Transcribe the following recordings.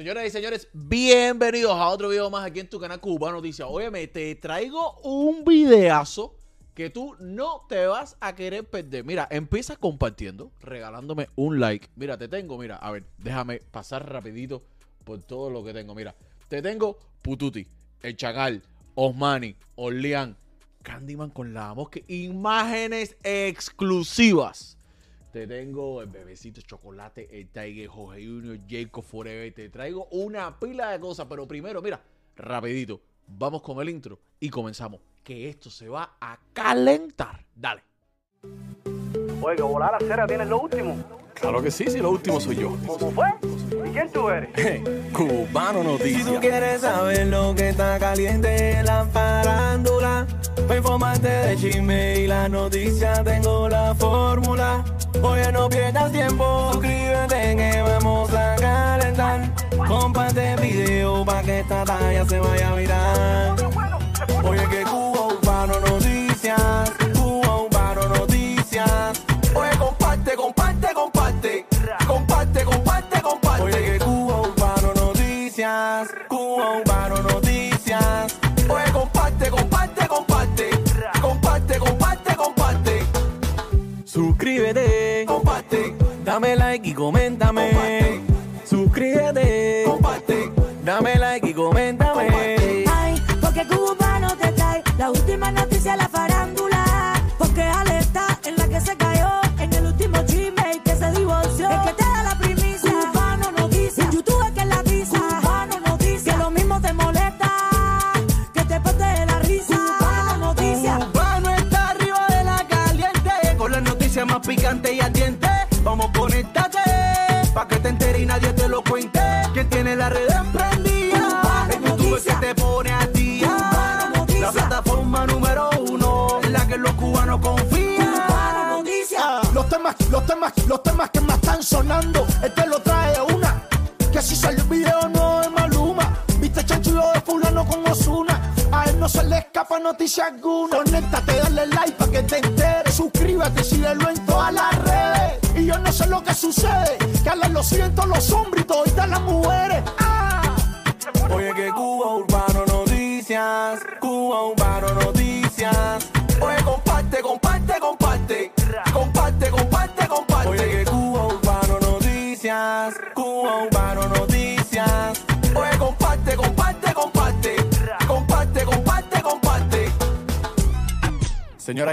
Señoras y señores, bienvenidos a otro video más aquí en tu canal Cuba Noticias. Óyeme, te traigo un videazo que tú no te vas a querer perder. Mira, empieza compartiendo, regalándome un like. Mira, te tengo, mira, a ver, déjame pasar rapidito por todo lo que tengo. Mira, te tengo Pututi, El Chacal, Osmani, Orleán, Candyman con la mosca. Imágenes exclusivas. Te tengo el bebecito chocolate, el Tiger, Jorge Junior, Jacob Forever. Te traigo una pila de cosas. Pero primero, mira, rapidito. Vamos con el intro y comenzamos. Que esto se va a calentar. Dale. Oiga, volar la cera tienes lo último. Claro que sí, sí, lo último soy yo. ¿Cómo fue? ¿Y quién tú eres? Cubano Si tú Noticias. quieres saber lo que está caliente en la farándula, para informarte de chisme y la noticia tengo la fórmula. Oye, no pierdas tiempo, suscríbete que vamos a calentar. Comparte el video para que esta talla se vaya a virar. Oye, que Suscríbete, comparte. Dame like y coméntame. Suscríbete, comparte. Dame like y coméntame.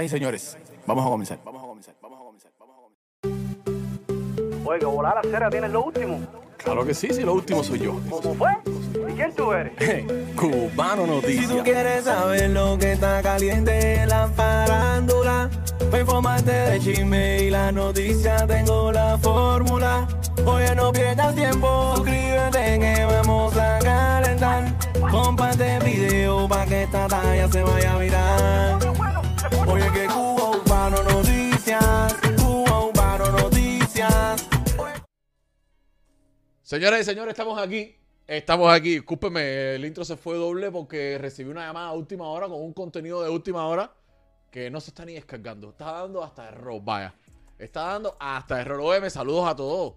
Y señores, vamos a comenzar. Vamos a comenzar. Vamos a comenzar. Vamos a comenzar. Oiga, volar la cera tienes lo último. Claro que sí, sí, lo último soy yo. ¿Cómo fue? ¿Y quién tú eres? Cubano Si tú Noticias. quieres saber lo que está caliente en la farándula, para informarte de chisme y la noticia tengo la fórmula. Oye, no pierdas tiempo, suscríbete que vamos a calentar. Comparte el video para que esta talla se vaya a virar. Señoras y señores, estamos aquí. Estamos aquí. Discúlpeme, el intro se fue doble porque recibí una llamada a última hora con un contenido de última hora que no se está ni descargando. Está dando hasta error, vaya. Está dando hasta error. Óyeme, saludos a todos.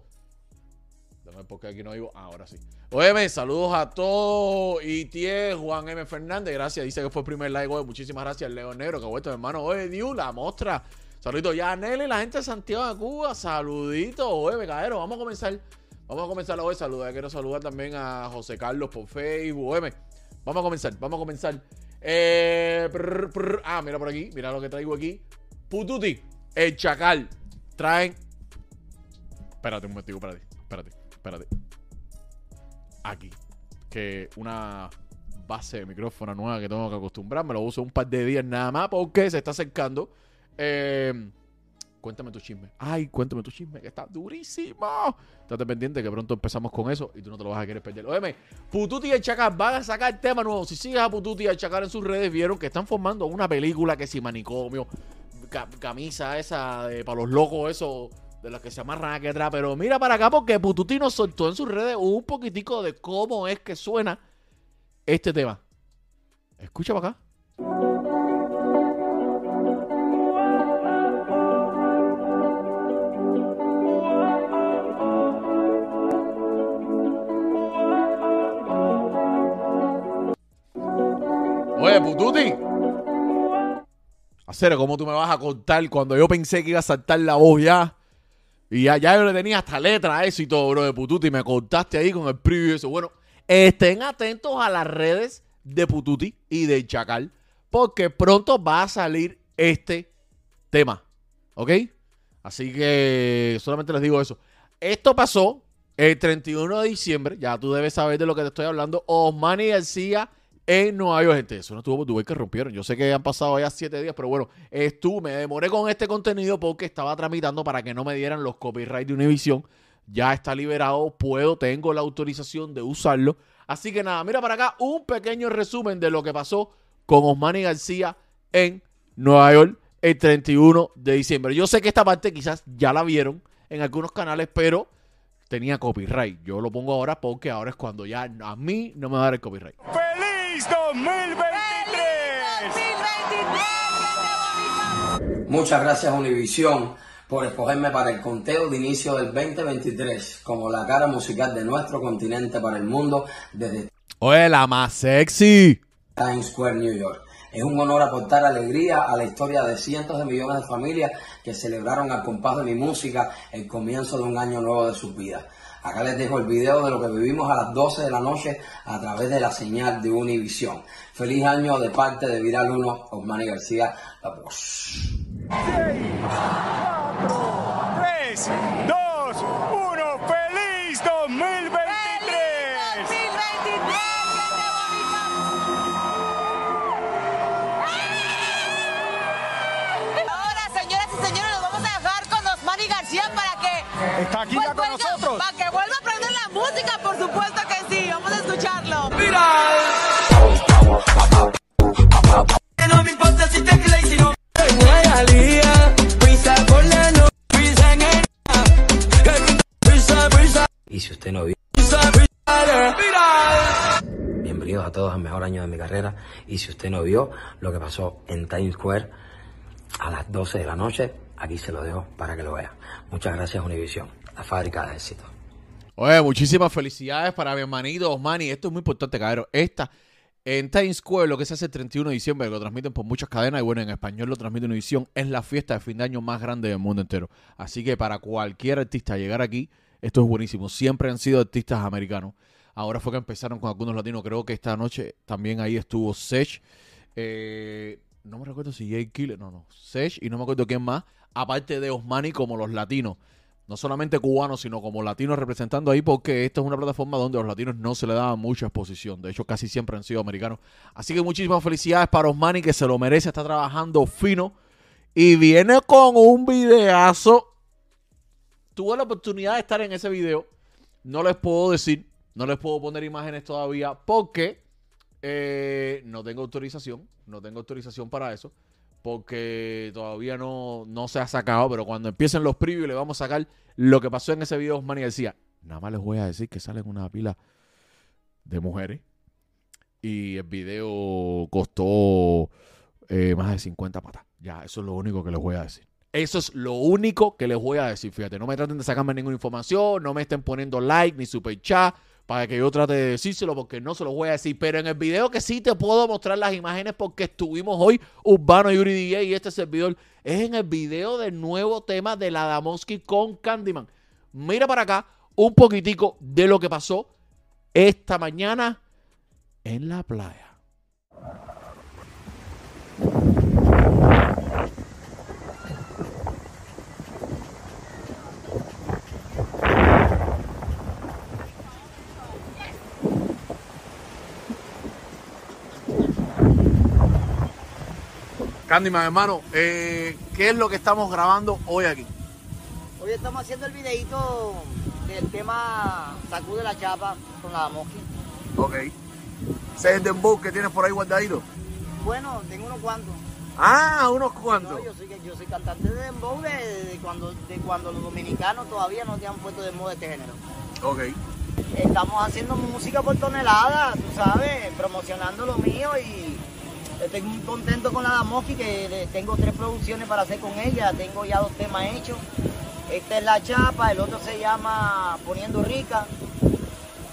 Dame ver por qué aquí no vivo. Ah, ahora sí. Óyeme, saludos a todos. Y tie Juan M. Fernández, gracias. Dice que fue el primer like hoy. Muchísimas gracias, Leo Negro, que ha vuelto, mi hermano. Oye, Diu, la mostra. Saluditos ya Nelly, la gente de Santiago de Cuba. Saluditos. Oye, becadero, vamos a comenzar. Vamos a comenzar hoy. Saludar. Quiero saludar también a José Carlos por Facebook. Vamos a comenzar. Vamos a comenzar. Eh, ah, mira por aquí. Mira lo que traigo aquí. Pututi, el chacal. Traen. Espérate un momentico, espérate. Espérate, espérate. Aquí. Que una base de micrófono nueva que tengo que acostumbrarme. Lo uso un par de días nada más porque se está acercando. Eh, cuéntame tu chisme. Ay, cuéntame tu chisme, que está durísimo. Estate pendiente que pronto empezamos con eso y tú no te lo vas a querer perder. Óyeme, Pututi y el Chacal van a sacar tema nuevo. Si sigues a Pututi y el Chacal en sus redes, vieron que están formando una película que si manicomio, ca- camisa esa de para los locos, eso de las que se amarran aquí atrás. Pero mira para acá porque Pututi nos soltó en sus redes un poquitico de cómo es que suena este tema. Escucha para acá. Oye, Pututi. Hacer, ¿cómo tú me vas a contar cuando yo pensé que iba a saltar la voz ya? Y ya yo le tenía hasta letra a eso y todo, bro, de Pututi. Me contaste ahí con el preview y eso. Bueno, estén atentos a las redes de Pututi y de Chacal, porque pronto va a salir este tema. ¿Ok? Así que solamente les digo eso. Esto pasó el 31 de diciembre. Ya tú debes saber de lo que te estoy hablando. Osmani García en Nueva York, gente. Eso no estuvo por que rompieron. Yo sé que han pasado ya siete días, pero bueno, estuve, me demoré con este contenido porque estaba tramitando para que no me dieran los copyright de Univision. Ya está liberado, puedo, tengo la autorización de usarlo. Así que nada, mira para acá un pequeño resumen de lo que pasó con Osmani García en Nueva York el 31 de diciembre. Yo sé que esta parte quizás ya la vieron en algunos canales, pero tenía copyright. Yo lo pongo ahora porque ahora es cuando ya a mí no me va a dar el copyright. ¡Feliz 2023! Muchas gracias Univisión por escogerme para el conteo de inicio del 2023 como la cara musical de nuestro continente para el mundo desde Oye, la más sexy. Times Square, New York. Es un honor aportar alegría a la historia de cientos de millones de familias que celebraron al compás de mi música el comienzo de un año nuevo de sus vidas. Acá les dejo el video de lo que vivimos a las 12 de la noche a través de la señal de Univisión. Feliz año de parte de Viral 1, Osmani García, la voz. 6, 4, 3, 2, 1. ¡Feliz 2023! ¡Feliz 2023! ¡Que te Está aquí pues, ya con nosotros. Para que vuelva a prender la música, por supuesto que sí. Vamos a escucharlo. No me importa si te crees si no prisa, Y si usted no vio, bienvenidos a todos al mejor año de mi carrera. Y si usted no vio lo que pasó en Times Square a las 12 de la noche, aquí se lo dejo para que lo vea. Muchas gracias Univisión, la fábrica de éxito. Oye, muchísimas felicidades para mi hermanito Osmani. Esto es muy importante, cabrón. Esta, en Times Square, lo que se hace el 31 de diciembre, lo transmiten por muchas cadenas, y bueno, en español lo transmite Univision, es la fiesta de fin de año más grande del mundo entero. Así que para cualquier artista llegar aquí, esto es buenísimo. Siempre han sido artistas americanos. Ahora fue que empezaron con algunos latinos. Creo que esta noche también ahí estuvo Sech. Eh, no me recuerdo si Jay Killer, no, no. Sech y no me acuerdo quién más. Aparte de Osmani como los latinos no solamente cubanos, sino como latinos representando ahí, porque esta es una plataforma donde a los latinos no se le daba mucha exposición. De hecho, casi siempre han sido americanos. Así que muchísimas felicidades para Osmani, que se lo merece, está trabajando fino. Y viene con un videazo. Tuve la oportunidad de estar en ese video. No les puedo decir, no les puedo poner imágenes todavía, porque eh, no tengo autorización. No tengo autorización para eso porque todavía no, no se ha sacado, pero cuando empiecen los previews le vamos a sacar lo que pasó en ese video Osmani decía, nada más les voy a decir que salen una pila de mujeres y el video costó eh, más de 50 patas. Ya, eso es lo único que les voy a decir. Eso es lo único que les voy a decir. Fíjate, no me traten de sacarme ninguna información, no me estén poniendo like ni super chat para que yo trate de decírselo porque no se los voy a decir. Pero en el video que sí te puedo mostrar las imágenes porque estuvimos hoy Urbano Yuri DJ y este servidor es en el video del nuevo tema de la Damoski con Candyman. Mira para acá un poquitico de lo que pasó esta mañana en la playa. Candyman, hermano, eh, ¿qué es lo que estamos grabando hoy aquí? Hoy estamos haciendo el videito del tema Sacude la Chapa con la Mosqui. Ok. ¿Ese es el dembow que tienes por ahí guardadito? Bueno, tengo unos cuantos. Ah, unos cuantos. No, yo, soy, yo soy cantante de dembow de, de cuando, de cuando los dominicanos todavía no te han puesto de moda este género. Ok. Estamos haciendo música por tonelada, tú sabes, promocionando lo mío y estoy muy contento con la Damoski que tengo tres producciones para hacer con ella, tengo ya dos temas hechos. Esta es La Chapa, el otro se llama Poniendo Rica,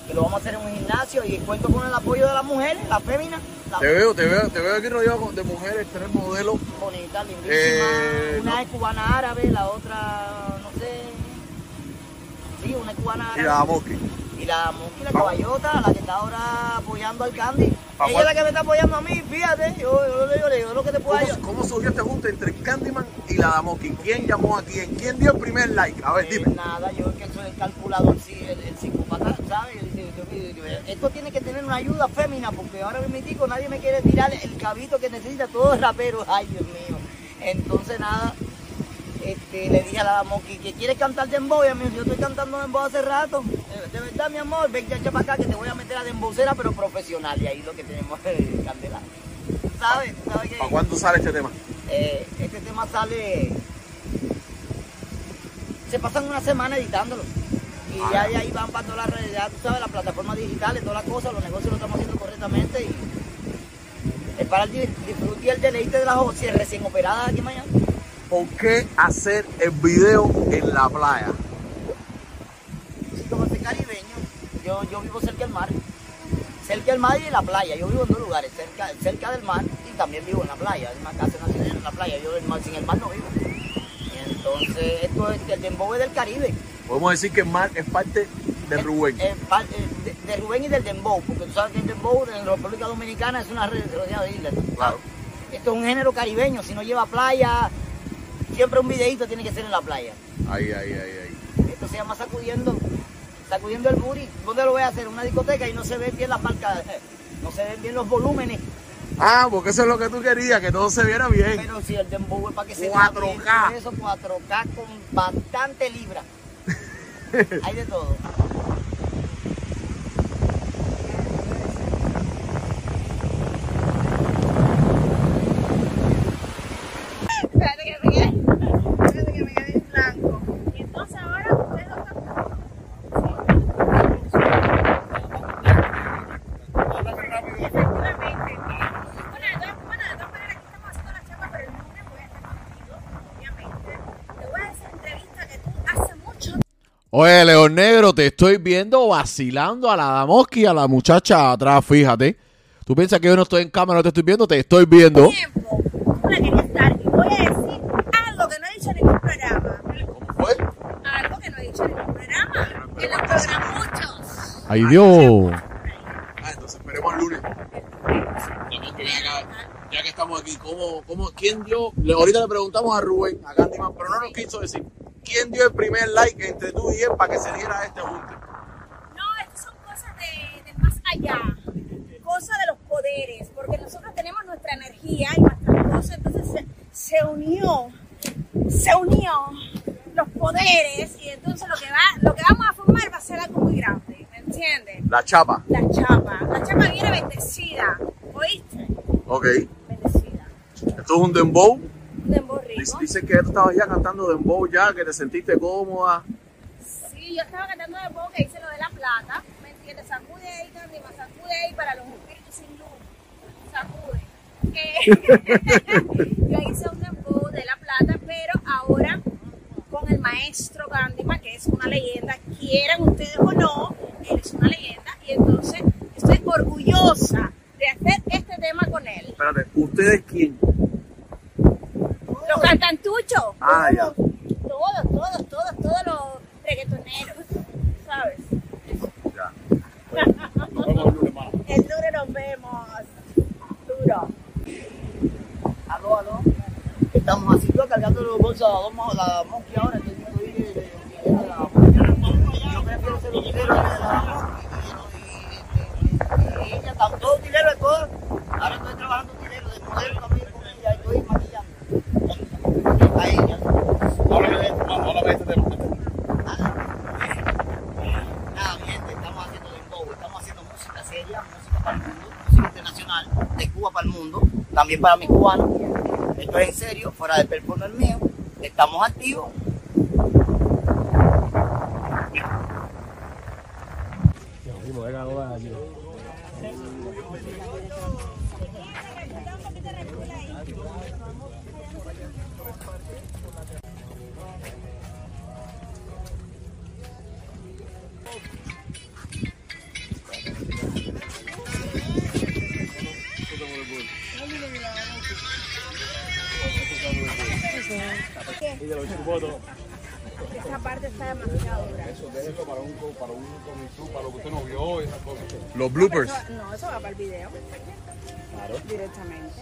que lo vamos a hacer en un gimnasio y cuento con el apoyo de la mujer, la fémina. Te veo, te veo, te veo aquí rodeado de mujeres, tres modelos. Bonita, lindísima. Eh, una no. es cubana árabe, la otra, no sé. Sí, una es cubana Y árabe. la Moski. Y la Monkey, la caballota, la que está ahora apoyando al Candy. ¿Pa' Ella es la que me está apoyando a mí, fíjate. Yo, yo, le digo, le digo, lo que te puedo ayudar. ¿Cómo, ¿Cómo surgió este junte entre Candyman y la Damoki? ¿Quién llamó a quién? ¿Quién dio el primer like? A ver, Eh, dime. nada, yo es que soy el calculador, sí, el, el psicópata, ¿sabes? Yo- yo- yo- yo- yo- Esto tiene que tener una ayuda fémina, porque ahora mismo nadie me quiere tirar el cabito que necesita todo el rapero. Ay, Dios mío. Entonces, nada, este, le dije a la Moki que quieres cantar dembow, y a mí, yo estoy cantando dembow hace rato. De, de verdad, mi amor, ven ya para acá que te voy a meter a dembowcera, pero profesional, y ahí lo que tenemos es candela. ¿Sabes? ¿Sabes? ¿Para cuándo sale este tema? Eh, este tema sale. Se pasan una semana editándolo. Y ya de ahí van para toda la realidad, tú sabes, las plataformas digitales, todas las cosas, los negocios lo estamos haciendo correctamente y es para el di- disfrute y el deleite de las recién operadas aquí en Miami. ¿Por qué hacer el video en la playa? Sí, como soy caribeño, yo, yo vivo cerca del mar. Cerca del mar y en la playa. Yo vivo en dos lugares, cerca, cerca del mar y también vivo en la playa. Es más, casa nacional en la playa. Yo mar, sin el mar no vivo. Entonces, esto es el dembow es del Caribe. Podemos decir que el mar es parte de Rubén. Eh, pa- eh, de, de Rubén y del Dembow, porque tú sabes que el Dembow en la República Dominicana es una red rodeada de islas. Claro. Esto es un género caribeño, si no lleva playa, siempre un videito tiene que ser en la playa. Ahí, ahí, ahí, ahí. Esto se llama sacudiendo, sacudiendo el booty. ¿Dónde lo voy a hacer? En una discoteca y no se ven bien las marcas, no se ven bien los volúmenes. Ah, porque eso es lo que tú querías, que todo se viera bien. Pero si el Dembow es para que se vea 4K. bien, eso 4K con bastante libra. Hay de todo. Espérate que me quede. Espérate que me quede en blanco. Y entonces ahora ustedes lo están. Efectivamente. Bueno, de todas bueno, de todas maneras, aquí estamos haciendo la chapa, pero el lunes voy a estar contigo, obviamente. Te voy a hacer entrevista que tú hace mucho Oye, León Negro, te estoy viendo vacilando a la Damoski y a la muchacha atrás, fíjate. Tú piensas que yo no estoy en cámara, no te estoy viendo, te estoy viendo. tiempo. Tú la querías estar. Y voy a decir algo que no he dicho en ningún programa. ¿Cómo fue? Algo que no he dicho en ningún programa. Que los programuchos. Ay, Dios. Ah, entonces esperemos el lunes. Ya que estamos aquí, ¿cómo, cómo, ¿quién dio? ahorita le preguntamos a Rubén, a Candyman, pero no nos quiso decir. ¿Quién dio el primer like entre tú y él para que se diera este junte? No, estas son cosas de, de más allá, cosas de los poderes, porque nosotros tenemos nuestra energía y nuestras cosas, entonces se, se unió, se unió los poderes y entonces lo que va, lo que vamos a formar va a ser algo muy grande, ¿me entiendes? La chapa. La chapa, la chapa viene bendecida, ¿oíste? Ok. Bendecida. Esto es un dembow. Dembow. Dice, que tú estabas ya cantando dembow ya, que te sentiste cómoda. Sí, yo estaba cantando de boca que hice lo de la plata, ¿me entiendes? Sacude ahí, Candy, más sacude ahí para los espíritus sin luz. Sacude. Eh, yo hice un dembow de la plata, pero ahora con el maestro Candyman, que es una leyenda, quieran ustedes o no, él es una leyenda, y entonces estoy orgullosa de hacer este tema con él. Espérate, ¿ustedes quién? Los cantantuchos. Ah, ya. Todos, todos, todos, todos los reggaetoneros, ¿sabes? Ya. El lunes nos vemos. Duro. Aló, aló. Estamos así, yo cargando los bolsos a la Monkey ahora. De- la Monkey. Yo prefiero de la Monkey. Y ella todo utilero de todo. Ahora estoy trabajando utilero de modelo también con ella. Estoy a ella. Háblame de esto, háblame de este tema. Nada, mi gente, estamos haciendo dembow, estamos haciendo música seria, música para el mundo, música internacional, de Cuba para el mundo, también para mis cubanos. Esto es en serio, fuera del performance mío, estamos activos. Los bloopers. Eso- no, eso va para el video. Claro. Directamente.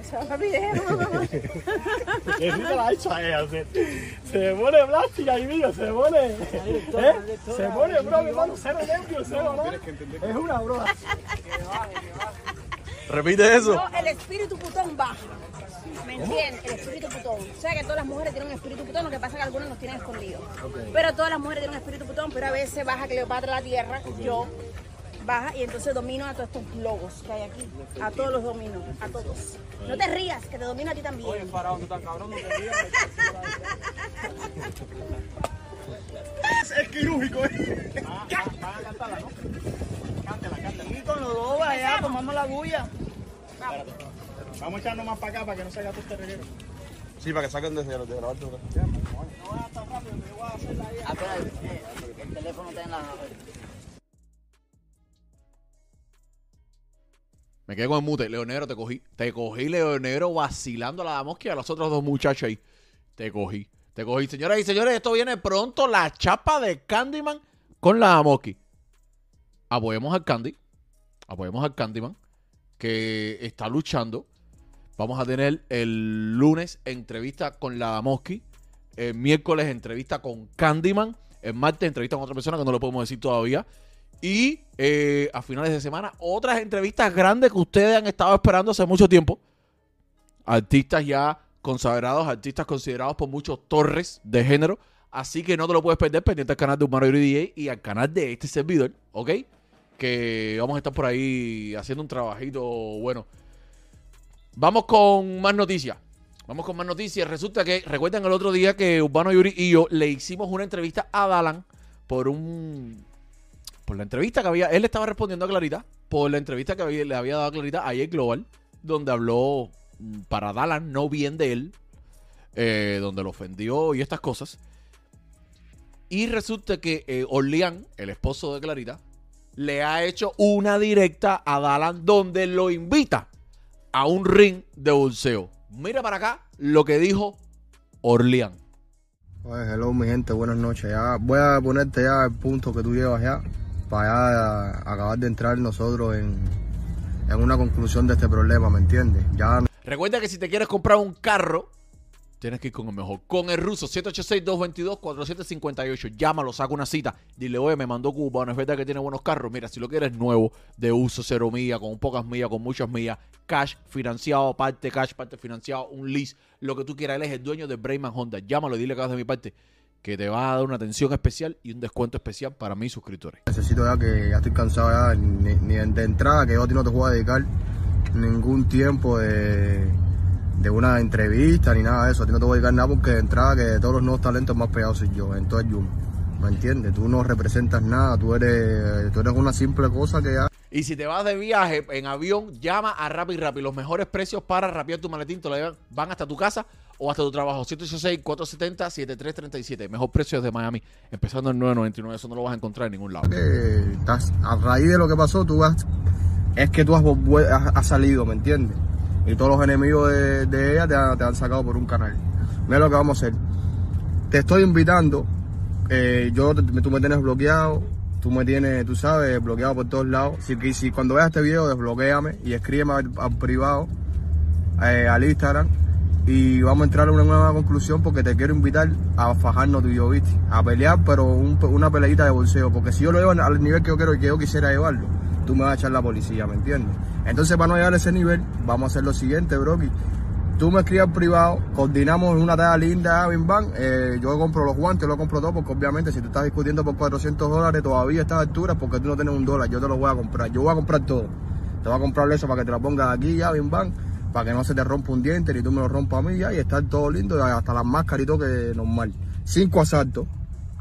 Eso va para el video. La ha hecho a ella, se, se pone plástica ahí mío, se pone, ¿eh? se pone bro, mi hermano, cero nervios, cero, ¿no? Es una broma. Repite eso. No, el espíritu putón baja. ¿Me entiendes? El espíritu putón. O sea que todas las mujeres tienen un espíritu putón, lo que pasa es que algunos nos tienen escondidos. Pero todas las mujeres tienen un espíritu putón, pero a veces baja Cleopatra a la tierra, yo baja y entonces domino a todos estos logos que hay aquí. A todos los domino, a todos. No te rías, que te domino a ti también. Oye, parado, tú tan cabrón, no te rías. Es quirúrgico, ¿eh? Y con los dos allá tomamos la bulla. Vamos a echarnos más para acá para que no se haga todo este reguero. Sí, para que saquen desde, desde la altura. Ah, espera, eh, el teléfono está en la... Me quedé con el mute. Leonero, te cogí. Te cogí, Leonero, vacilando a la mosca a los otros dos muchachos ahí. Te cogí. Te cogí. Señoras y señores, esto viene pronto. La chapa de Candyman con la Moski. Apoyemos al Candy. Apoyemos al Candyman. Que está luchando. Vamos a tener el lunes entrevista con la Moski. El miércoles entrevista con Candyman. El martes entrevista con otra persona que no lo podemos decir todavía. Y eh, a finales de semana, otras entrevistas grandes que ustedes han estado esperando hace mucho tiempo. Artistas ya consagrados, artistas considerados por muchos torres de género. Así que no te lo puedes perder pendiente al canal de Humano DJ y al canal de este servidor, ¿ok? Que vamos a estar por ahí haciendo un trabajito bueno. Vamos con más noticias. Vamos con más noticias. Resulta que, recuerdan el otro día que Urbano Yuri y yo le hicimos una entrevista a Dalan por un por la entrevista que había, él estaba respondiendo a Clarita, por la entrevista que había- le había dado a Clarita ayer Global, donde habló mm, para Dalan, no bien de él, eh, donde lo ofendió y estas cosas. Y resulta que eh, el esposo de Clarita, le ha hecho una directa a Dalan donde lo invita a un ring de bolseo. Mira para acá lo que dijo Orleán. Oye, hello mi gente, buenas noches. Ya voy a ponerte ya el punto que tú llevas ya para acabar de entrar nosotros en, en una conclusión de este problema, ¿me entiendes? Ya Recuerda que si te quieres comprar un carro, tienes que ir con el mejor. Con el ruso, 786-222-4758. Llámalo, saca una cita. Dile, oye, me mandó Cuba, no es verdad que tiene buenos carros. Mira, si lo quieres nuevo, de uso, cero millas, con pocas millas, con muchas millas, cash, financiado, parte cash, parte financiado, un lease, lo que tú quieras. Él es el dueño de Brayman Honda. Llámalo dile que vas de mi parte que te va a dar una atención especial y un descuento especial para mis suscriptores. necesito ya que ya estoy cansado ya, ni, ni de entrada, que yo a ti no te voy a dedicar ningún tiempo de, de una entrevista ni nada de eso. A ti no te voy a dedicar nada porque de entrada que de todos los nuevos talentos más pegados soy yo, en todo el. ¿Me entiendes? Tú no representas nada, tú eres, tú eres una simple cosa que ya... Y si te vas de viaje en avión, llama a Rappi Rappi. Los mejores precios para rapiar tu maletín te lo llevan- van hasta tu casa o hasta tu trabajo. 186-470-7337. Mejor precio desde Miami. Empezando en 9.99. Eso no lo vas a encontrar en ningún lado. estás, a raíz de lo que pasó, tú has, es que tú has, has- salido, ¿me entiendes? Y todos los enemigos de, de ella te, han- te han sacado por un canal. Mira lo que vamos a hacer. Te estoy invitando, eh, yo, tú me tienes bloqueado, tú me tienes, tú sabes, bloqueado por todos lados. Si, si cuando veas este video, desbloqueame y escríbeme al privado, eh, al Instagram. Y vamos a entrar a una nueva conclusión porque te quiero invitar a fajarnos tú y yo, ¿viste? A pelear, pero un- una peleita de bolseo. Porque si yo lo llevo al nivel que yo quiero y que yo quisiera llevarlo, tú me vas a echar la policía, ¿me entiendes? Entonces, para no llegar a ese nivel, vamos a hacer lo siguiente, Brocky. Tú me escribes privado, coordinamos una talla linda, bim bam. Eh, yo compro los guantes, lo compro todo, porque obviamente si tú estás discutiendo por 400 dólares todavía a estas alturas, porque tú no tienes un dólar, yo te lo voy a comprar. Yo voy a comprar todo. Te voy a comprar eso para que te lo pongas aquí ya, bim bam, para que no se te rompa un diente ni tú me lo rompas a mí ya y estar todo lindo, hasta las máscaras y todo que normal. Cinco asaltos.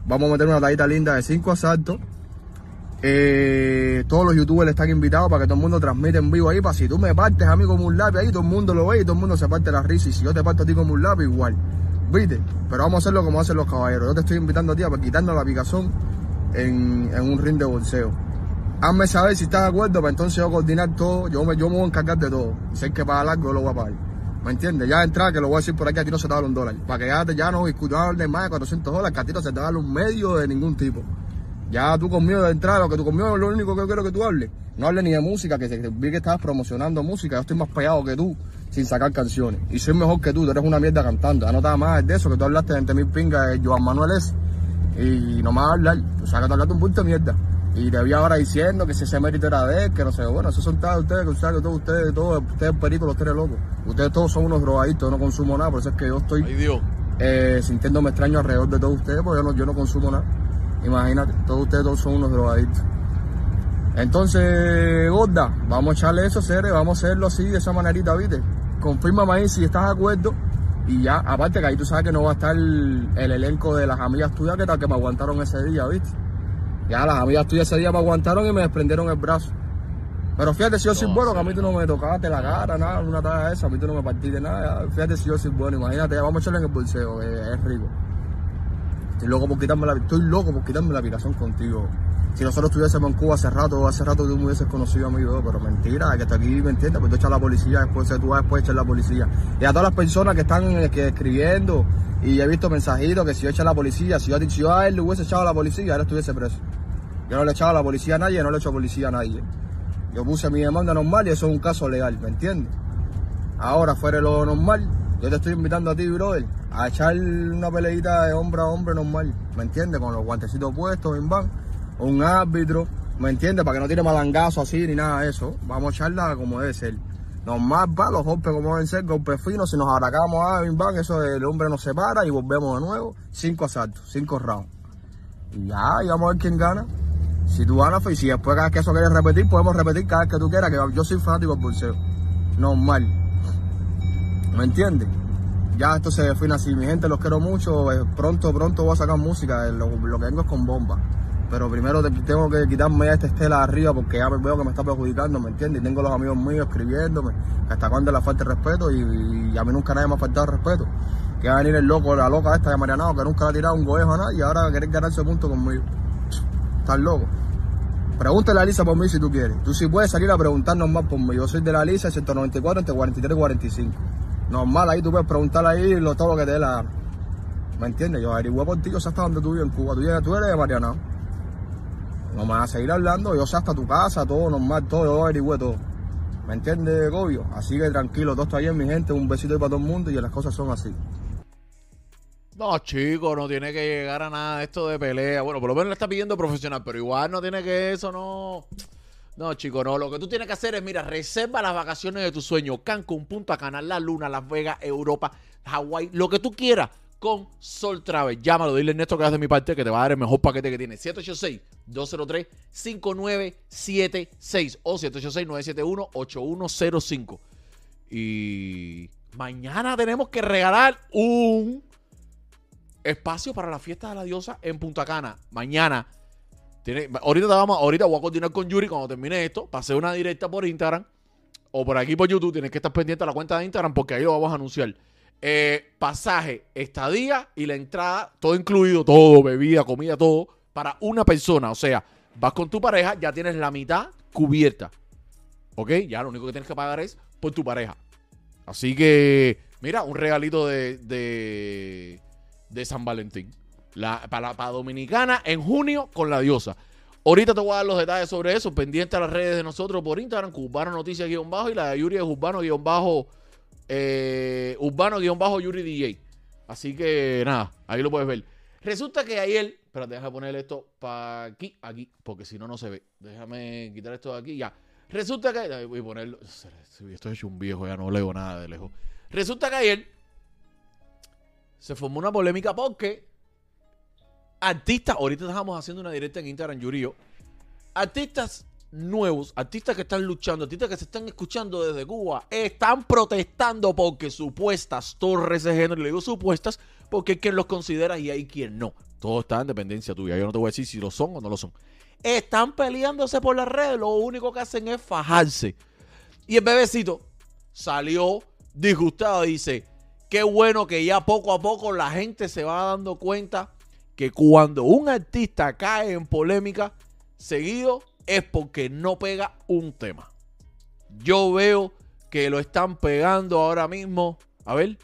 Vamos a meter una tallita linda de cinco asaltos. Eh, todos los youtubers están invitados para que todo el mundo transmita en vivo ahí. Para si tú me partes a mí como un lápiz ahí, todo el mundo lo ve y todo el mundo se parte la risa. Y si yo te parto a ti como un lápiz, igual. ¿Viste? Pero vamos a hacerlo como hacen los caballeros. Yo te estoy invitando a ti a quitarnos la picazón en, en un ring de bolseo. Hazme saber si estás de acuerdo, para entonces yo coordinar todo. Yo me, yo me voy a encargar de todo. Si hay que pagar algo, yo lo voy a pagar. ¿Me entiendes? Ya de que lo voy a decir por aquí, a ti no se te vale un dólar. Para que ya, ya no discutamos de más de 400 dólares, que a ti no se te vale un medio de ningún tipo. Ya tú conmigo de entrada, lo que tú conmigo es lo único que yo quiero que tú hables. No hables ni de música, que vi que estabas promocionando música. Yo estoy más pegado que tú sin sacar canciones. Y soy mejor que tú, tú eres una mierda cantando. Ya no te da más de eso, que tú hablaste de 20 mil pingas de Joan Manuel es. Y no más hablar. O sea, que tú hablaste un punto de mierda. Y te vi ahora diciendo que si ese mérito era de él, que no sé, bueno, esos son todos ustedes, que ustedes, que todos ustedes, todos, ustedes peritos, los tres locos. Ustedes todos son unos drogadictos, yo no consumo nada, por eso es que yo estoy Ay, Dios. eh, sintiéndome extraño alrededor de todos ustedes, porque yo no, yo no consumo nada. Imagínate, todos ustedes todos son unos drogadictos. Entonces, Gorda, vamos a echarle eso, Cere, vamos a hacerlo así, de esa manerita, ¿viste? Confírmame ahí si estás de acuerdo. Y ya, aparte que ahí tú sabes que no va a estar el, el elenco de las amigas tuyas que tal que me aguantaron ese día, ¿viste? Ya las amigas tuyas ese día me aguantaron y me desprendieron el brazo. Pero fíjate si yo soy bueno, que a mí tú no me tocaste la cara, nada, una talla esa, a mí tú no me partiste nada. Fíjate si yo soy bueno, imagínate, vamos a echarle en el bolseo, que es rico. Estoy loco por quitarme la, estoy loco por quitarme la aplicación contigo. Si nosotros estuviésemos en Cuba hace rato, hace rato tú me hubieses conocido a mí, pero mentira, que está aquí, ¿me entiendes? Pues tú echas la policía, después tú vas después a echar la policía. Y a todas las personas que están eh, que escribiendo, y he visto mensajitos que si yo echo a la policía, si yo, si yo a él le hubiese echado a la policía, él estuviese preso. Yo no le he echado a la policía a nadie, no le he hecho a policía a nadie. Yo puse mi demanda normal y eso es un caso legal, ¿me entiendes? Ahora, fuera de lo normal, yo te estoy invitando a ti, brother, a echar una peleita de hombre a hombre normal, ¿me entiendes? Con los guantecitos puestos, en van, un árbitro, ¿me entiendes? Para que no tire malangazo así ni nada de eso. Vamos a echarla como debe ser. Normal, va, los golpes como deben ser, golpes finos, si nos atacamos a Bim Bam, eso el hombre nos separa y volvemos de nuevo. Cinco asaltos, cinco rounds. Y ya, y vamos a ver quién gana. Si tú ganas, y si después cada vez que eso quieres repetir, podemos repetir cada vez que tú quieras, que yo soy fanático del boxeo. Normal. ¿Me entiendes? Ya esto se define así. Mi gente, los quiero mucho. eh, Pronto, pronto voy a sacar música. eh, Lo, que vengo es con bomba. Pero primero te- tengo que quitarme esta estela de arriba porque ya veo que me está perjudicando, ¿me entiendes? Y tengo los amigos míos escribiéndome hasta cuándo le falta el respeto y, a mí nunca nadie me ha faltado respeto. Que va a venir el loco, la loca esta de Marianao que nunca le ha tirado un goejo a nadie y ahora va a querer ganarse punto conmigo. Estás loco. Pregúntale a Lisa por mí si tú quieres. Tú sí puedes salir a preguntarnos más por mí. Yo soy de la Lisa 194 entre 43 y 45. Normal, ahí tú puedes preguntar ahí lo, todo lo que te dé la. ¿Me entiendes? Yo averigué por ti, yo sé hasta donde tú vives en Cuba. Tú, tú eres de Mariana. No me a seguir hablando, yo sé hasta tu casa, todo normal, todo, yo averigüé todo. ¿Me entiendes, Gobio? Así que tranquilo, todo está bien, mi gente. Un besito ahí para todo el mundo y las cosas son así. No, chico, no tiene que llegar a nada de esto de pelea. Bueno, por lo menos le está pidiendo profesional, pero igual no tiene que eso, no. No, chico, no. Lo que tú tienes que hacer es, mira, reserva las vacaciones de tu sueño. Cancún, Punta Cana, La Luna, Las Vegas, Europa, Hawái, lo que tú quieras con Sol Travel. Llámalo, dile Ernesto que es de mi parte que te va a dar el mejor paquete que tiene. 786-203-5976 o 786-971-8105. Y mañana tenemos que regalar un espacio para la fiesta de la diosa en Punta Cana. Mañana. Tiene, ahorita, vamos, ahorita voy a coordinar con Yuri cuando termine esto. Hacer una directa por Instagram. O por aquí por YouTube. Tienes que estar pendiente a la cuenta de Instagram porque ahí lo vamos a anunciar. Eh, pasaje, estadía y la entrada. Todo incluido. Todo, bebida, comida, todo. Para una persona. O sea, vas con tu pareja. Ya tienes la mitad cubierta. ¿Ok? Ya lo único que tienes que pagar es por tu pareja. Así que, mira, un regalito de, de San Valentín. La, para, para Dominicana en junio con la diosa. Ahorita te voy a dar los detalles sobre eso. Pendiente a las redes de nosotros por Instagram, Urbano Noticias guion bajo y la de Yuri es Urbano guion bajo, eh, Urbano guion bajo Yuri DJ. Así que nada, ahí lo puedes ver. Resulta que ayer, espérate, déjame poner esto para aquí, aquí, porque si no, no se ve. Déjame quitar esto de aquí, ya. Resulta que, voy a ponerlo, esto es hecho un viejo, ya no leo nada de lejos. Resulta que ayer se formó una polémica porque artistas, ahorita estamos haciendo una directa en Instagram, Yurio, artistas nuevos, artistas que están luchando, artistas que se están escuchando desde Cuba, están protestando porque supuestas torres de género, le digo supuestas porque hay quien los considera y hay quien no. Todo está en dependencia tuya. Yo no te voy a decir si lo son o no lo son. Están peleándose por las redes, lo único que hacen es fajarse. Y el bebecito salió disgustado y dice, qué bueno que ya poco a poco la gente se va dando cuenta que cuando un artista cae en polémica, seguido es porque no pega un tema. Yo veo que lo están pegando ahora mismo. A ver.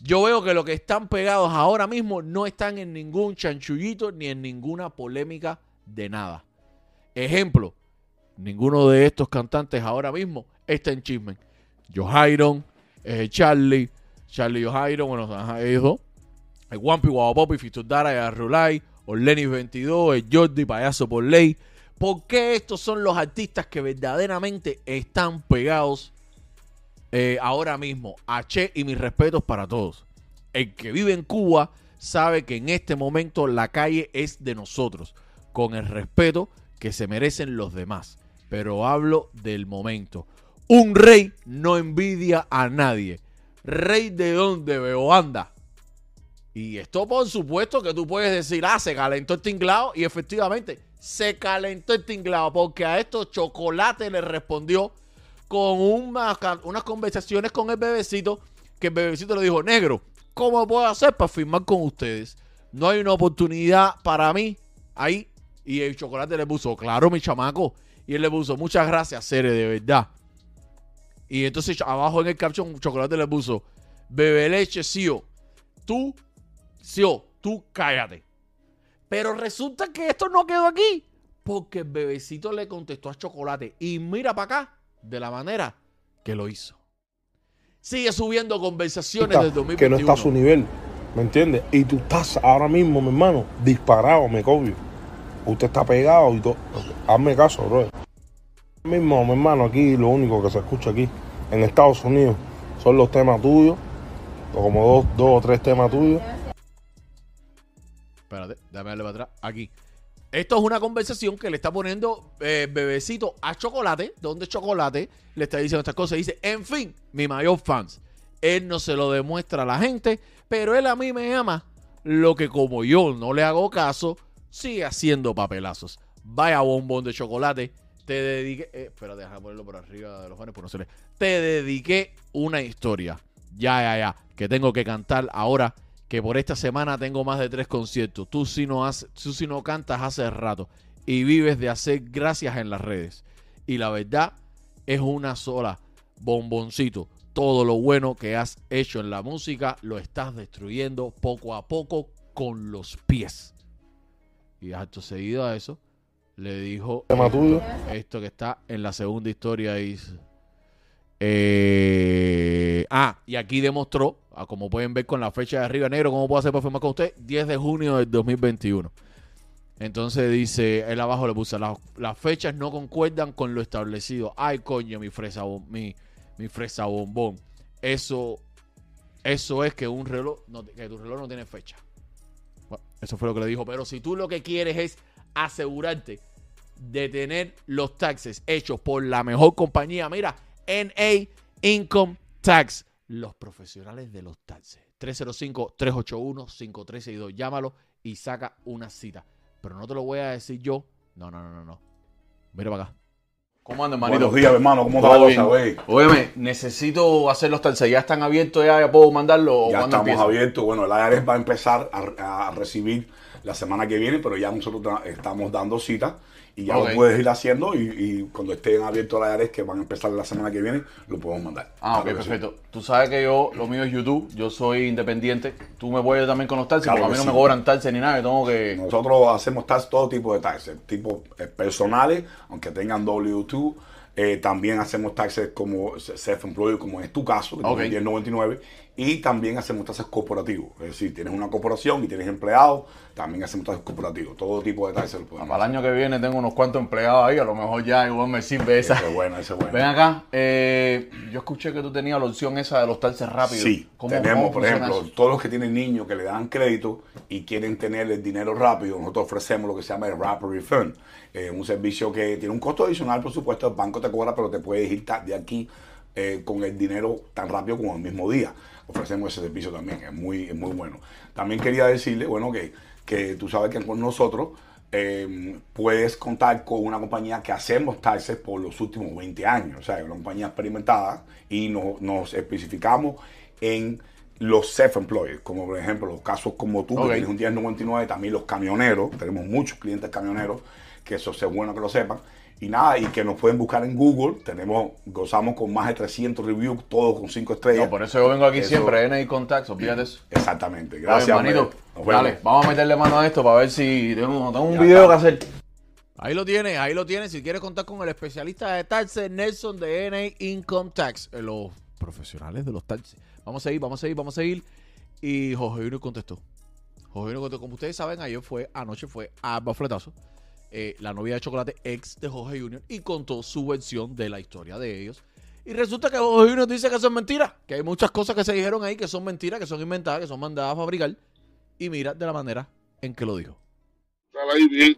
Yo veo que los que están pegados ahora mismo no están en ningún chanchullito ni en ninguna polémica de nada. Ejemplo, ninguno de estos cantantes ahora mismo está en chisme. Johairon, eh, Charlie, Charlie Johairon, bueno, ajá, ellos dos. El Wampi, Guapopi, Fitudara, y Arrulay, Orlenis 22, el Jordi, Payaso por Ley. ¿Por qué estos son los artistas que verdaderamente están pegados eh, ahora mismo? H y mis respetos para todos. El que vive en Cuba sabe que en este momento la calle es de nosotros, con el respeto que se merecen los demás. Pero hablo del momento. Un rey no envidia a nadie. Rey de donde veo anda. Y esto por supuesto que tú puedes decir, ah, se calentó el tinglado. Y efectivamente, se calentó el tinglado. Porque a estos chocolate le respondió con una- unas conversaciones con el bebecito. Que el bebecito le dijo, negro, ¿cómo puedo hacer para firmar con ustedes? No hay una oportunidad para mí ahí. Y el chocolate le puso, claro, mi chamaco. Y él le puso, muchas gracias, Cere, de verdad. Y entonces abajo en el caption, chocolate le puso, bebe leche, Sio. Tú, Sio, tú cállate. Pero resulta que esto no quedó aquí. Porque el bebecito le contestó a Chocolate. Y mira para acá de la manera que lo hizo. Sigue subiendo conversaciones del 2021. que no está a su nivel, ¿me entiendes? Y tú estás ahora mismo, mi hermano, disparado, me cobio. Usted está pegado y todo. Hazme caso, bro. Mismo, mi hermano, aquí lo único que se escucha aquí en Estados Unidos son los temas tuyos, o como dos, dos o tres temas tuyos. Espérate, déjame darle para atrás. Aquí. Esto es una conversación que le está poniendo eh, bebecito a Chocolate, donde Chocolate le está diciendo estas cosas. Dice, en fin, mi mayor fans. Él no se lo demuestra a la gente, pero él a mí me ama. Lo que como yo no le hago caso, sigue haciendo papelazos. Vaya bombón de chocolate. Te dediqué... Eh, ponerlo por arriba de los fans, pues no se. Te dediqué una historia. Ya, ya, ya. Que tengo que cantar ahora que por esta semana tengo más de tres conciertos. Tú si no, haces, tú si no cantas hace rato y vives de hacer gracias en las redes. Y la verdad es una sola bomboncito. Todo lo bueno que has hecho en la música lo estás destruyendo poco a poco con los pies. Y acto seguido a eso le dijo tuyo. esto que está en la segunda historia dice eh, ah, y aquí demostró, ah, como pueden ver con la fecha de arriba negro, cómo puedo hacer para firmar con usted, 10 de junio del 2021. Entonces dice, él abajo le puso, "Las- las fechas no concuerdan con lo establecido. Ay, coño, mi fresa, mi, mi fresa bombón. Eso, eso es que un reloj, no, que tu reloj no tiene fecha. Bueno, eso fue lo que le dijo. Pero si tú lo que quieres es asegurarte de tener los taxes hechos por la mejor compañía, mira, NA Income Tax, los profesionales de los taxes. 305-381-5362. Llámalo y saca una cita. Pero no te lo voy a decir yo. No, no, no, no, no. Mira para acá. ¿Cómo anda, hermanito? Buenos días, hermano. ¿Cómo está ¿Todo la bien? cosa, güey? Óyeme, necesito hacer los taxes. ¿Ya están abiertos? ¿Ya, puedo mandarlo? o Ya estamos empieza? abiertos. Bueno, el IRS va a empezar a, a recibir la semana que viene, pero ya nosotros estamos dando cita y ya Ok. lo puedes ir haciendo y, y cuando estén abiertos el IRS, que van a empezar la semana que viene, lo podemos mandar. Ah, ok, perfecto. Tú sabes que yo, lo mío es YouTube, yo soy independiente. Tú me puedes también con los taxes, Claro porque a mí no me cobran taxes ni nada, yo tengo que... Nosotros hacemos taxes, todo tipo de taxes, tipo eh, personales, aunque tengan W2. eh, también hacemos taxes como self-employed, como es tu caso, que Ok. tienes 1099. Y también hacemos taxes corporativos. Es decir, tienes una corporación y tienes empleados, también hacemos taxes corporativos. Todo tipo de taxes lo podemos Para el año que viene tengo unos cuantos empleados ahí, a lo mejor ya igual me sirve esa. Ese es bueno, ese es bueno. Ven acá, eh, yo escuché que tú tenías la opción esa de los taxes rápidos. Sí, ¿Cómo- tenemos, cómo por ejemplo, eso? todos los que tienen niños que le dan crédito y quieren tener el dinero rápido, nosotros ofrecemos lo que se llama el Rapid Refund, eh, un servicio que tiene un costo adicional, por supuesto, el banco te cobra, pero te puedes ir de aquí eh, con el dinero tan rápido como el mismo día. Ofrecemos ese servicio también, es muy, es muy bueno. También quería decirle, bueno, que, que tú sabes que con nosotros eh, puedes contar con una compañía que hacemos taxes por los últimos 20 años, o sea, es una compañía experimentada y no- nos especificamos en los self-employed, como por ejemplo los casos como tú, Ok. que tienes un 1099, también los camioneros, tenemos muchos clientes camioneros, que eso es bueno que lo sepan, Y nada, y que nos pueden buscar en Google. Tenemos, gozamos con más de 300 reviews, todos con 5 estrellas. No, por eso yo vengo aquí Eso- siempre, NI Contacts, olvídate eso. Exactamente. Oye, Gracias, manito, hombre. Nos vemos. dale, vamos a meterle mano a esto para ver si tengo, tengo un Ya video está. que hacer. Ahí lo tienes, ahí lo tienes. Si quieres contar con el especialista de taxes, Nelson de NA Income Tax, eh, los profesionales de los taxes. Vamos a seguir, vamos a seguir, vamos a seguir. Y Jorge Junior contestó. Jorge Junior contestó. Como ustedes saben, ayer fue, anoche fue a Bafletazo, eh, la novia de chocolate ex de Jorge Junior, y contó su versión de la historia de ellos. Y resulta que Jorge Junior dice que son mentiras, que hay muchas cosas que se dijeron ahí que son mentiras, que son inventadas, que son mandadas a fabricar. Y mira de la manera en que lo dijo. Ahí bien,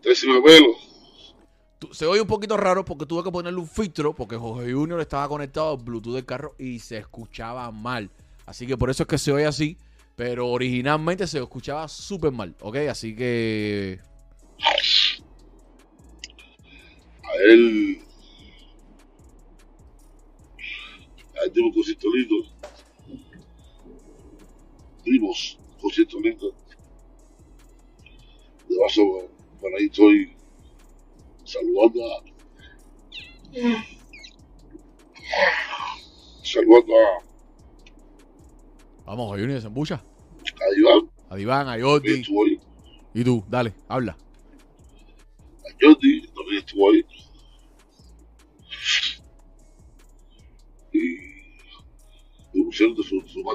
Se oye un poquito raro porque tuve que ponerle un filtro porque Jorge Junior estaba conectado al Bluetooth del carro y se escuchaba mal. Así que por eso es que se oye así. Pero originalmente se escuchaba súper mal, ¿ok? Así que... A él. A él tiene un cosito lindo. Primos, cosito lindo. De paso, por ahí estoy saludando a. Saludando a, Vamos, Junior, se embucha. a Iván, A Diván, a Jordi. Y tú, dale, habla. A Jordi, también estuvo ahí. Pusieron de su, su ¿no?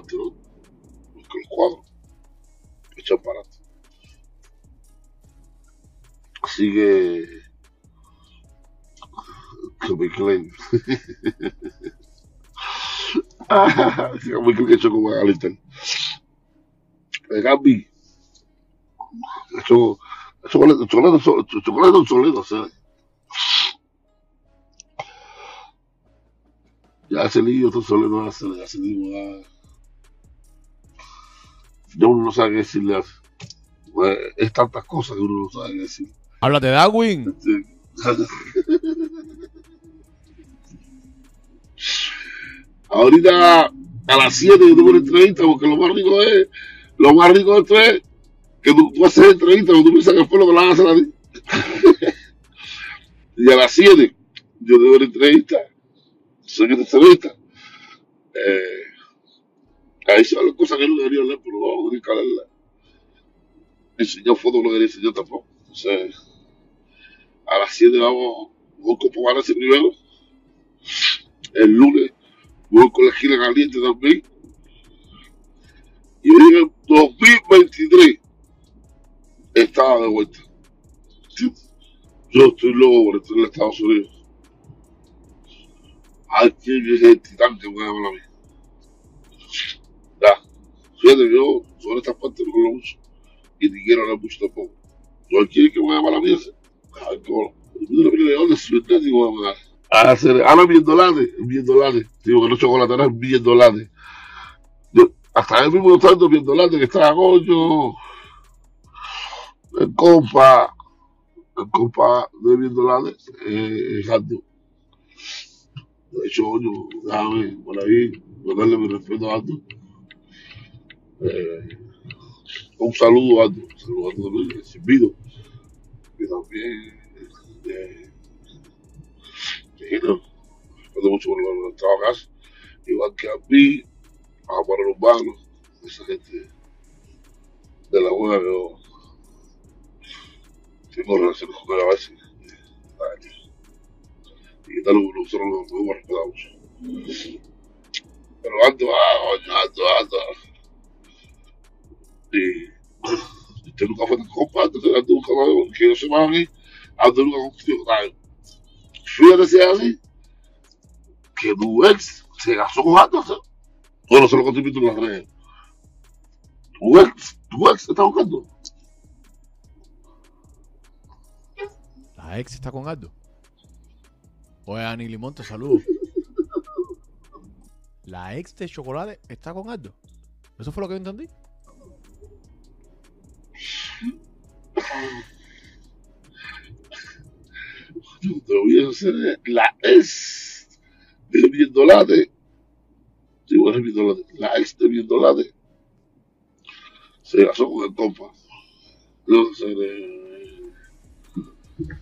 Los, con los cuadros. Echan para adelante. Así que. Que. Ah. Eh, Gaby. Hecho. Chocolate, chocolate, chocolate ese lío, tú solo no hace, ya ese lío, ya. Ya uno no sabe qué decirle. Pues, Es tantas cosas que uno no sabe qué decir. Háblate de Darwin. Ahorita a las 7 yo tengo una entrevista porque lo más rico es, lo más rico de esto es que tú, tú haces entrevista cuando tú piensas que fue lo que la van a hacer a ti. y a las 7 yo tengo una entrevista, te entrevista. Eh, ahí son las cosas que no debería hablar, pero vamos a que hablarla. Enseñar fotos no quería enseñar tampoco. Entonces, a las 7 vamos, vamos con Pomarase primero. El lunes voy con la esquina caliente también. Y hoy en el 2023 estaba de vuelta. Yo estoy loco por estar en Estados Unidos. El titán que me habla a mí. Ya, fíjate, yo sobre estas partes no hablo mucho. Y ni quiero hablar mucho tampoco. No hay quien que me llama a la qué bueno. Yo no de me va a. A hacer, ahora bien dólares, bien dólares. Digo que no chocolate, es bien dólares. Yo, hasta él mismo está dando bien dólares que estaba coño. El compa, el compa de bien dólares, eh, De hecho, coño, déjame por ahí, darle mi respeto a Aldo. Eh, un saludo a Aldo, un saludo a Aldo también, Silvido, que también, eh, respeto mucho por lo que igual que a mí, a Juan esa gente de la que yo tengo relaciones con él a veces. Eh, Y que tal, nosotros nos nos hemos respetado mucho. Pero Aldo, ah, coño, Aldo, Aldo. Y usted nunca fue tan compa, entonces Aldo nunca más, que yo sepa aquí, Aldo nunca contigo, ¿sabes? Fíjate si es así, que tu ex se casó con Aldo, ¿sabes? Bueno, se lo conté en las redes. Tu ex, tu ex te está buscando. La ex está con Aldo. Oye, Ani Limón, te saludo. La ex de chocolate está con Aldo. ¿Eso fue lo que yo entendí? Yo te voy a hacer la ex de Viendolate. Bueno, es Viendolate. La ex de Viendolate se casó con el compa. Sé, eh, sea,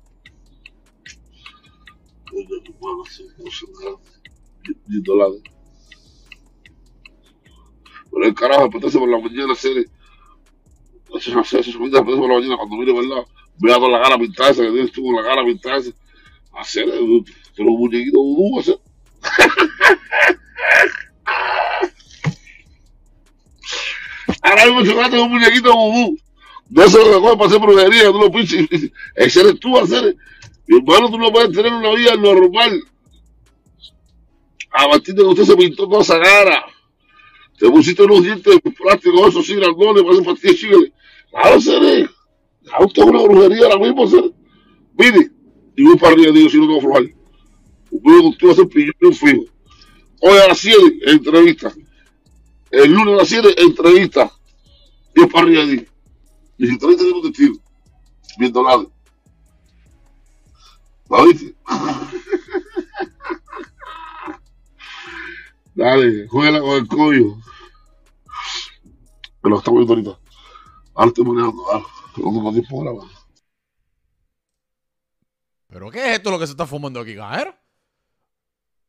Coño, tu nada. Ni- ni dólares. Pero el carajo, apetece por la mañana hacer hacer apetece por la mañana cuando mire, ¿verdad? Vea la cara pintada que la cara pintada. Hacer, eh, muñequito vudú, hacer. Ahora mismo chocolate es un muñequito vudú. De eso para hacer brujería, tú lo pinches. Ese eres tú, hacer. Hermano, tú no puedes tener una vida normal. A partir de que usted se pintó toda esa cara. Te pusiste unos dientes plásticos, esos sí, grandones, parecen pastillas chicle. Claro, seré. A usted es una brujería ahora mismo, seré. Mire, y voy para arriba, digo, si no tengo que aflojar. Voy contigo a hacer pillón fijo. Hoy a las 7, entrevista. El lunes a las 7, entrevista. Y es para arriba, digo. Y si entrevista tengo testigo. Viendo nada. ¿La viste? Dale, juega con el coño. Que lo estamos viendo ahorita. Ahora estoy manejando. Ahora, no tiempo grabar. ¿Pero qué es esto lo que se está fumando aquí, cajero?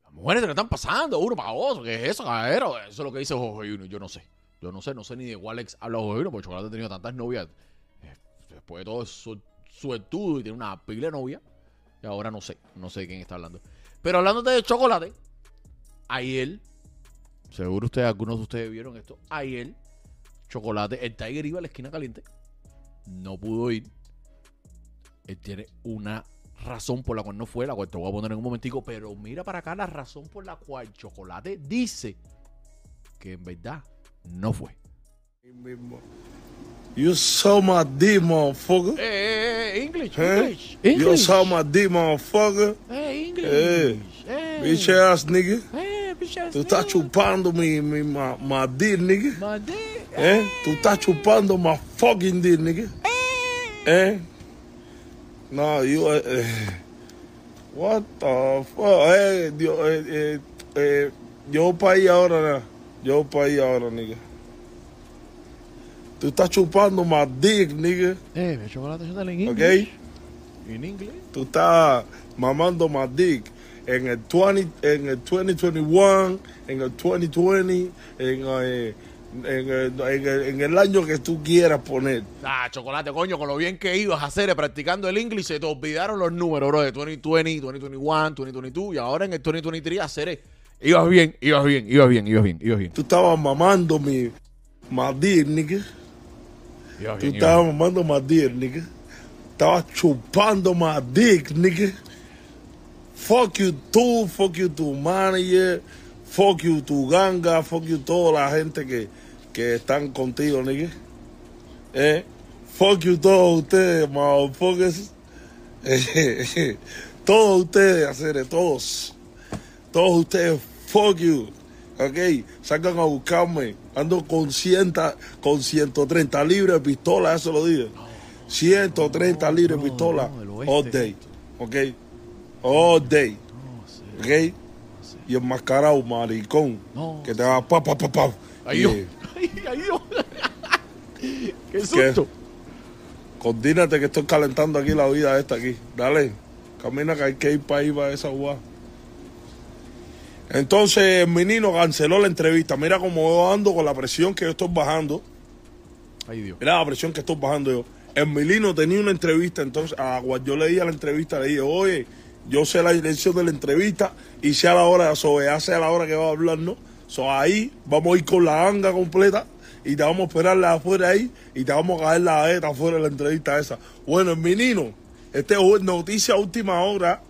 Las mujeres se le están pasando uno para otro. ¿Qué es eso, cajero? Eso es lo que dice Jorge Junior. Yo no sé. Yo no sé, no sé ni de cuál ex habla Jorge Junior, porque Chocolate ha tenido tantas novias. Eh, Después de todo, su- suertudo y tiene una pila de novia. Y ahora no sé, no sé de quién está hablando. Pero hablando de Chocolate, ayer, seguro ustedes, algunos de ustedes vieron esto, ayer, Chocolate, el Tiger iba a la esquina caliente, no pudo ir. Él tiene una razón por la cual no fue, la cual te voy a poner en un momentico, pero mira para acá la razón por la cual Chocolate dice que en verdad no fue. You saw my D, motherfucker. Eh, eh, English, Eh? English, You English. saw my D, motherfucker. Eh, English. Eh, Eh. bitch ass nigga. Eh, bitch ass Tú estás chupando mi, mi, ma, ma D, nigga. My dick. Eh, tú estás chupando my fucking D, nigga. Eh. No, you, eh, eh, what the fuck, eh, Dios, eh, eh, eh, yo para ahí ahora, nah. yo para ahí ahora, nigga. Tú estás chupando my dick, nigga. Eh, el chocolate está en English. ¿Ok? En inglés. Tú estás mamando my dick en el 20, en el 2021, en el 2020, en, eh, en, el, en el- en el año que tú quieras poner. Ah, chocolate, coño, con lo bien que ibas a hacer eh, practicando el inglés, se te olvidaron los números, bro, de 2020, 2021, 2022, y ahora en el 2023 hacer eh, Ibas bien, ibas bien, ibas bien, ibas bien, ibas bien. Tú estabas mamando mi, my dick, nigga. Ibas estabas bien. mamando my dick, nigga. Estabas chupando my dick, nigga. Fuck you tú, fuck you tu manager, fuck you tu ganga, fuck you toda la gente que, que están contigo, nigga. Eh, fuck you todos ustedes, motherfuckers. Todos ustedes, hacer todos. Todos ustedes, fuck you. Ok, salgan a buscarme. Ando con, cienta, con 130 libras de pistola, eso lo dije. 130 libras de pistola all day. Ok, all day. Ok, y enmascarado, maricón. Que te va pa, pa, pa, pa. Ay, Dios. Ay, Dios. Qué susto. Coordínate que estoy calentando aquí la vida esta aquí. Dale, camina que hay que ir para ahí, para esa guá. Entonces, mi niño canceló la entrevista. Mira cómo yo ando con la presión que yo estoy bajando. Ay, Dios. Mira la presión que estoy bajando yo. El Milino tenía una entrevista, entonces a yo leía la entrevista, le dije, oye, yo sé la dirección de la entrevista y sé a la hora, so, ya sé a la hora que va a hablar, ¿no? So, ahí vamos a ir con la ganga completa y te vamos a esperarla afuera ahí y te vamos a caer la beta afuera de la entrevista esa. Bueno, el Milino, este es noticia última hora,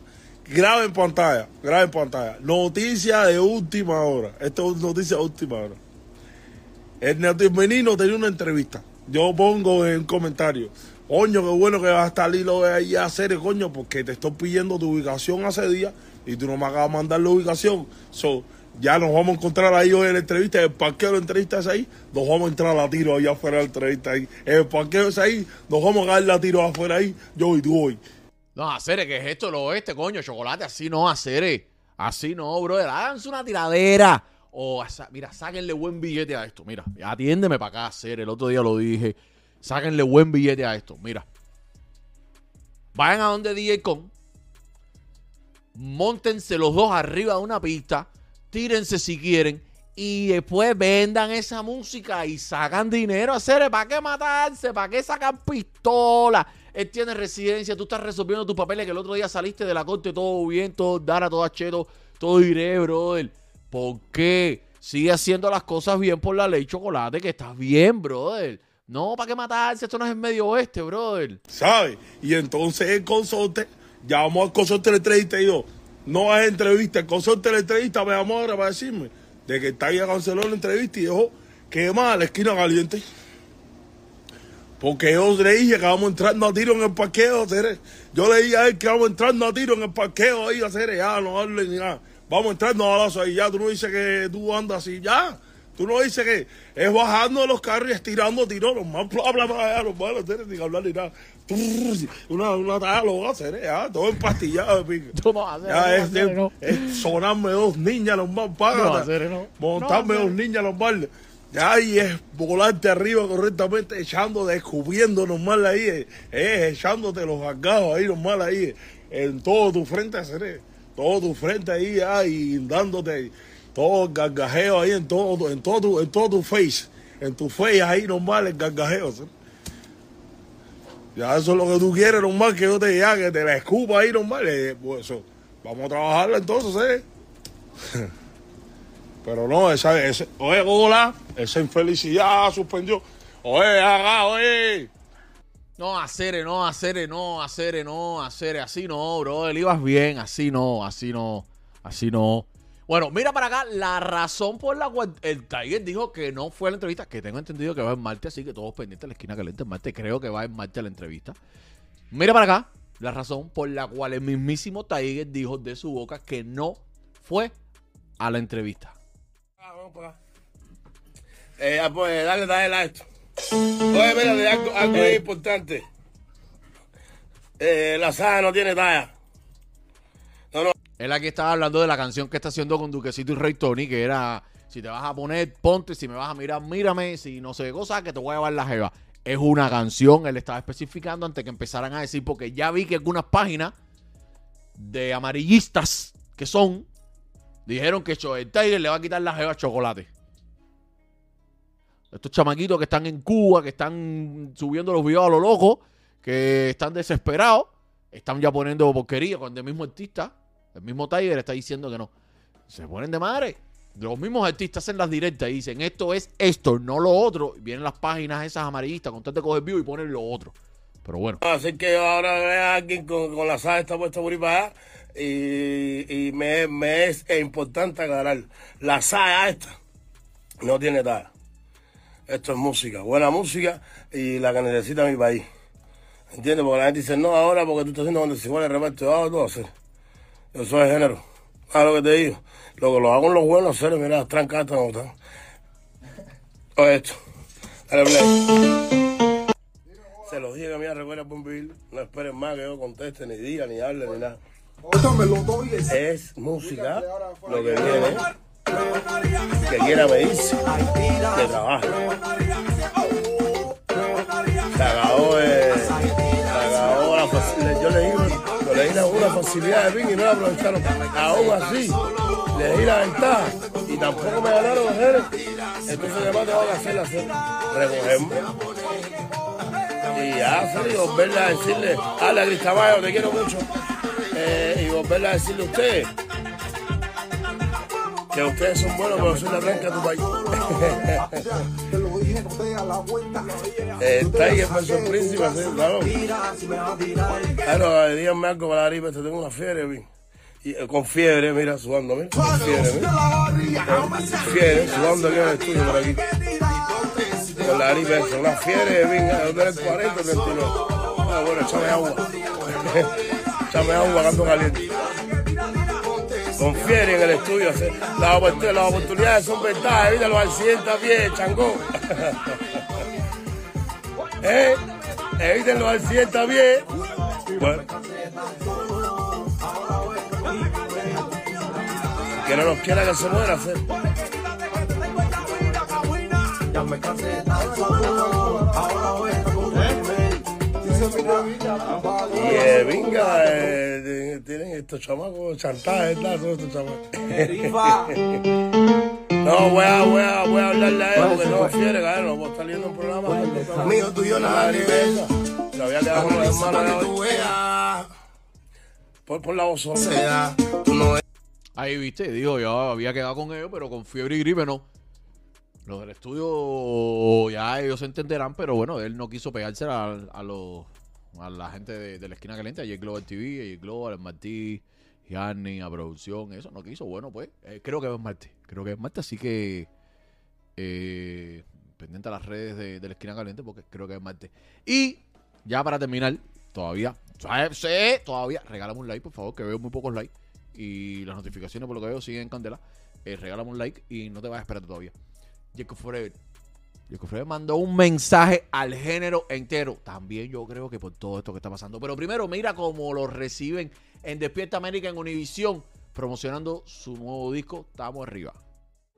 grave en pantalla, grave en pantalla. Noticia de última hora. Esto es noticia de última hora. El menino tenía una entrevista. Yo pongo en comentario, coño, qué bueno que va a estar Lilo ahí a hacer, coño, porque te estoy pidiendo tu ubicación hace días y tú no me acabas de mandar la ubicación. So, ya nos vamos a encontrar ahí hoy en la entrevista. El parqueo de la entrevista es ahí. Nos vamos a entrar a tiro allá afuera de la entrevista ahí. El parqueo es ahí. Nos vamos a caer a tiro afuera ahí. Yo y tú hoy. No, hacer que es esto, lo oeste, coño, chocolate, así no, hacer Así no, brother. Háganse una tiradera. O, mira, sáquenle buen billete a esto. Mira, atiéndeme para acá, hacer. El otro día lo dije. Sáquenle buen billete a esto. Mira. Vayan a donde DJ Con. Móntense los dos arriba de una pista. Tírense si quieren. Y después vendan esa música y sacan dinero. Hacer, ¿para qué matarse? ¿Para qué sacan pistola? Él tiene residencia, tú estás resolviendo tus papeles que el otro día saliste de la corte todo bien, todo dara, todo acheto, todo iré, brother. ¿Por qué? Sigue haciendo las cosas bien por la ley chocolate, que estás bien, brother. No, ¿para qué matarse? Esto no es el medio oeste, brother. ¿Sabes? Y entonces el consorte, llamó al consorte de entrevista y yo, no es entrevista, el consorte de entrevista me llamó ahora para decirme de que está ya canceló la entrevista y dijo que más la esquina caliente. Porque yo le dije que vamos entrando a tiro en el parqueo, Tere. Yo le dije a él que vamos entrando a tiro en el parqueo ahí, hacer ya, no hable ni nada. Vamos entrando a balazo ahí, ya. Tú no dices que tú andas así, ya. Tú no dices que es bajando de los carros y estirando tiros, los más bla bla bla, ya, los malos, Tere, ni hablar ni nada. Una, una talla lo va a hacer, ya, todo empastillado de pico. Ya es, de- es sonarme dos niñas los más No, pagas. hacer, no. Montarme No, dos hacer. niñas los mal. Ya, y es volarte arriba correctamente, echando, descubriendo normal ahí, eh, es echándote los gargajos ahí normal ahí, eh, en todo tu frente, hacer, todo tu frente ahí, y dándote todo el gargajeo ahí en todo, en todo, tu, en todo tu face, en tu face ahí normal el gargajeo. Ya eso es lo que tú quieres normal, que yo te diga, que te la escupa ahí normal, eh, pues eso, vamos a trabajarla entonces, eh. Pero no, esa, ese, oye, hola, esa infelicidad suspendió. Oye, haga, oye. No, hacer, no, hacer, no, hacer, no, hacer, así no, bro. Él ibas bien, así no, así no, así no. Bueno, mira para acá la razón por la cual el Tiger dijo que no fue a la entrevista, que tengo entendido que va en Marte, así que todos pendientes de la esquina caliente en Marte, creo que va en Marte a la entrevista. Mira para acá la razón por la cual el mismísimo Tiger dijo de su boca que no fue a la entrevista. Vamos para acá. Eh, ah, pues, dale, dale a esto. Oye, mira, algo, algo Eh. importante. Eh, la saga no tiene talla. Él aquí estaba hablando de la canción que está haciendo con Duquecito y Rey Tony, que era, si te vas a poner, ponte, si me vas a mirar, mírame, si no sé qué cosa, que te voy a llevar la jeva. Es una canción, él estaba especificando antes que empezaran a decir, porque ya vi que algunas páginas de amarillistas que son, dijeron que Joel Tiger le va a quitar la jeva Chocolate. Estos chamaquitos que están en Cuba, que están subiendo los videos a lo loco, que están desesperados, están ya poniendo porquería cuando el mismo artista, el mismo Tiger está diciendo que no. Se ponen de madre. Los mismos artistas hacen las directas y dicen esto es esto, no lo otro. Vienen las páginas esas amarillistas con tal de coger view y ponen lo otro. Pero bueno. Así que ahora veo a alguien con, con la saga está puesta por ahí para allá y, y me, me es importante aclarar. La saga esta no tiene talla. Esto es música, buena música y la que necesita mi país. ¿Entiendes? Porque la gente dice, no, ahora porque tú estás haciendo cuando se igual el reparto, ah, tú hacer. Yo soy de género. ¿Sabes lo que te digo? Lo que lo hago en los buenos seres, mira, las no están. Oye esto. Dale play. Se los dije que mira, recuerda vivir. No esperen más que yo conteste, ni diga, ni hable, ni nada. Es música lo que viene. Que quiera medirse, que trabaje. Se acabó, eh, se acabó la facilidad. Yo le di, yo le di una- facilidad de ping y no la aprovecharon. Aún así, le di la ventaja y tampoco me ganaron los genes. Entonces, además, tengo que hacer, hacer, recogerme. Y ya, y volverle a decirle, dale a Cristamayo, te quiero mucho. Volverle a decirle a ustedes que ustedes son buenos, pero soy la tranca de tu país. Eh, Tiger versus Príncipe, sí, claro. Claro, díganme algo para la gripe, te tengo una fiebre, vi. Y, eh, con fiebre, mira, sudando, mira. Con fiebre, mira. Fiebre, sudando aquí en el estudio por aquí. Con la gripe, esa, una fiebre, venga, ¿dónde eres 40 o 39? Ah, bueno, échame agua. échame agua, canto caliente. Confiere en el estudio. Las, opor- las oportunidades son ventajas. Evita los accidentes a pie, changó. ¿Eh? Eviten los accidentes pie. Bueno. Que no nos quiera que se muera, cansé Y eh, venga, eh, tienen estos chamacos chantajes, ¿verdad? Todos estos chamacos. No, voy a, voy a, voy a hablarle a él porque no quiere, cabrón. No puedo estar viendo un programa. Mío, tuyo, nada, ni ves. Se había quedado con los hermanos. Por, por la voz sola. Sea, tú no Ahí viste, dijo, yo había quedado con ellos, pero con fiebre y gripe no. Los del estudio ya ellos se entenderán, pero bueno, él no quiso pegarse a, a los a la gente de, la esquina caliente, a J Global TV, a J Global, a Martí, Gianni, a producción, eso no quiso. Bueno, pues eh, creo que es Martí, creo que es Martí, así que eh, pendiente a las redes de, la esquina caliente porque creo que es Martí. Y ya para terminar, todavía, todavía, regálame un like, por favor, que veo muy pocos likes. Y las notificaciones, por lo que veo, siguen en candela. Eh, regálame un like y no te vas a esperar todavía. Jacob Forever. Jacob Forever mandó un mensaje al género entero. También yo creo que por todo esto que está pasando. Pero primero, mira cómo lo reciben en Despierta América en Univisión, promocionando su nuevo disco. Estamos arriba.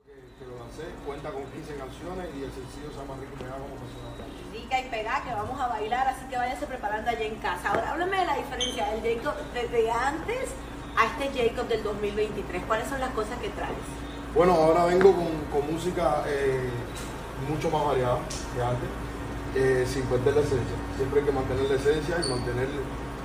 Que lo lancé, cuenta con 15 canciones y el sencillo se llama Rico y Pegado como persona. Rica y pegada que vamos a bailar, así que váyase preparando allá en casa. Ahora háblame de la diferencia del Jacob desde antes a este Jacob del 2023. ¿Cuáles son las cosas que traes? Bueno, ahora vengo con, con música eh, mucho más variada que antes, eh, sin perder la esencia. Siempre hay que mantener la esencia y mantener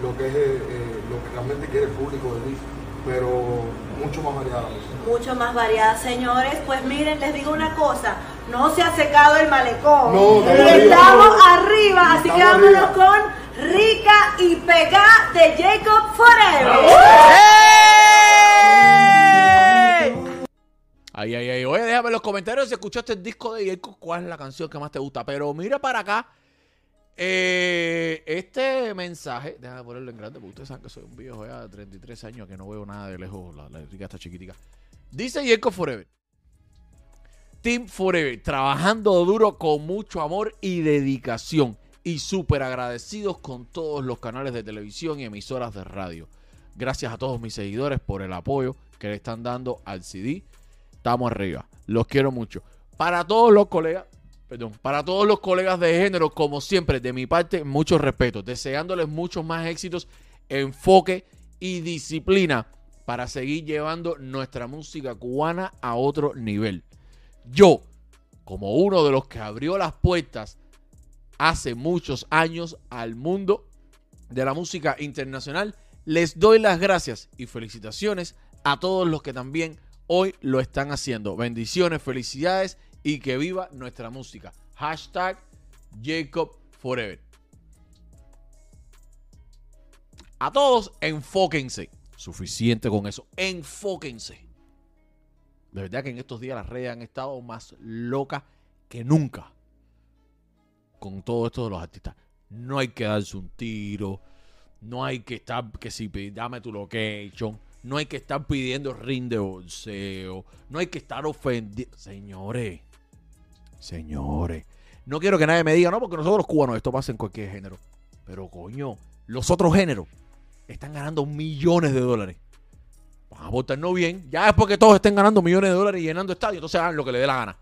lo que es eh, eh, lo que realmente quiere el público del disco, pero mucho más variada. Mucho más variada, señores. Pues miren, les digo una cosa. No se ha secado el malecón. No, y estamos arriba. así que vámonos arriba. con Rica y Pegá de Jacob Forever. Ay, ay, ay. Oye, déjame en los comentarios si escuchaste el disco de Jacob, cuál es la canción que más te gusta. Pero mira para acá. Eh, este mensaje, déjame ponerlo en grande, porque ustedes saben que soy un viejo ya de 33 años que no veo nada de lejos. La, la rica está chiquitica. Dice Jacob Forever. Team Forever, trabajando duro con mucho amor y dedicación. Y súper agradecidos con todos los canales de televisión y emisoras de radio. Gracias a todos mis seguidores por el apoyo que le están dando al CD. Estamos arriba. Los quiero mucho. Para todos los colegas, perdón, para todos los colegas de género, como siempre, de mi parte, mucho respeto. Deseándoles muchos más éxitos, enfoque y disciplina para seguir llevando nuestra música cubana a otro nivel. Yo, como uno de los que abrió las puertas hace muchos años al mundo de la música internacional, les doy las gracias y felicitaciones a todos los que también hoy lo están haciendo. Bendiciones, felicidades y que viva nuestra música. Hashtag Jacob Forever. A todos, enfóquense. Suficiente con eso. Enfóquense. De verdad que en estos días las redes han estado más locas que nunca. Con todo esto de los artistas. No hay que darse un tiro. No hay que estar, que si dame tu location. No hay que estar pidiendo ring de bolseo. No hay que estar ofendiendo. Señores. Señores. No quiero que nadie me diga, no, porque nosotros los cubanos esto pasa en cualquier género. Pero coño, los otros géneros están ganando millones de dólares. Van a votarnos bien. Ya después que todos estén ganando millones de dólares y llenando estadios, entonces hagan lo que les dé la gana.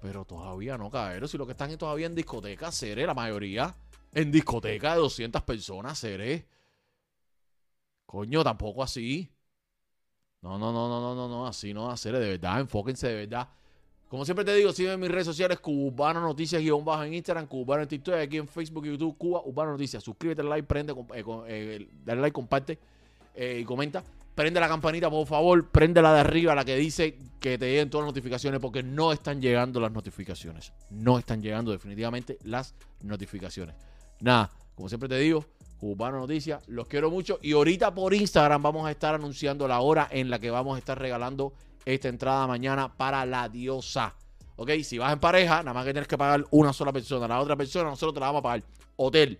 Pero todavía no, cabrón. Si lo que están es todavía en discotecas, seré la mayoría. En discoteca de 200 personas, seré. Coño, tampoco así. No, no, no, no, no, no, no, así no, hacer de verdad, enfóquense de verdad. Como siempre te digo, sígueme en mis redes sociales, Cubano Noticias, guion bajo en Instagram, Cubano en TikTok, aquí en Facebook YouTube, Cuba, Cubano Noticias. Suscríbete, like, prende, eh, eh, dale like, comparte eh, y comenta. Prende la campanita, por favor, prende la de arriba, la que dice que te lleguen todas las notificaciones, porque no están llegando las notificaciones. No están llegando definitivamente las notificaciones. Nada, como siempre te digo, Cubano Noticias, los quiero mucho. Y ahorita por Instagram vamos a estar anunciando la hora en la que vamos a estar regalando esta entrada mañana para la diosa. Ok, si vas en pareja, nada más que tienes que pagar una sola persona. La otra persona nosotros te la vamos a pagar. Hotel,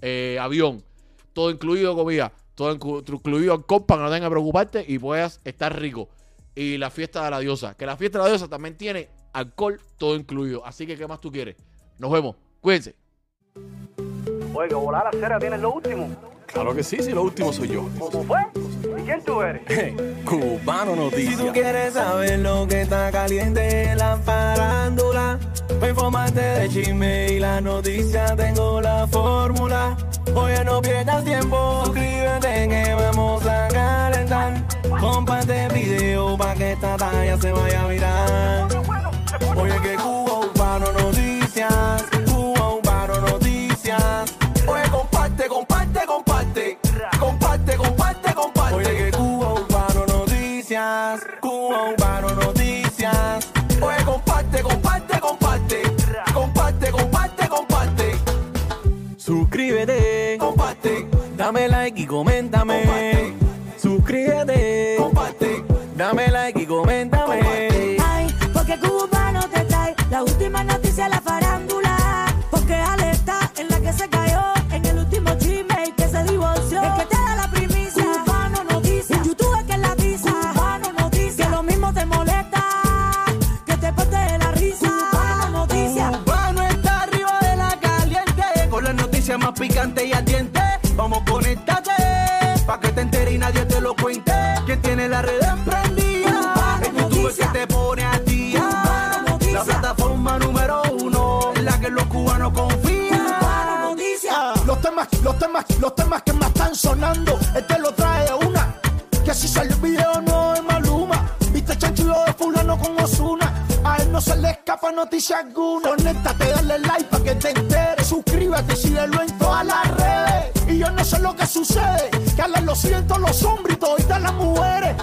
eh, avión, todo incluido comida, todo inclu- incluido alcohol para que no tengas que preocuparte y puedas estar rico. Y la fiesta de la diosa, que la fiesta de la diosa también tiene alcohol todo incluido. Así que, ¿qué más tú quieres? Nos vemos. Cuídense. Oiga, volar a cera tienes lo último. Claro que sí, sí, lo último soy yo. ¿Cómo fue? ¿Y quién tú eres? Cubano Si Noticias. tú quieres saber lo que está caliente en la farándula, para informarte de chisme y la noticia tengo la fórmula. Oye, no pierdas tiempo, suscríbete que vamos a calentar. Comparte el video para que esta talla se vaya a virar. Oye, que Cuba Urbano Dame like y coméntame. Los temas, que más están sonando, este lo trae una. Que si salió el video no es Maluma. Viste chanchullo de fulano con Osuna. A él no se le escapa noticia alguna. Conéctate, dale like para que te enteres. Suscríbete y síguelo en todas las redes. Y yo no sé lo que sucede. Que a lo siento los hombres y toditas las mujeres.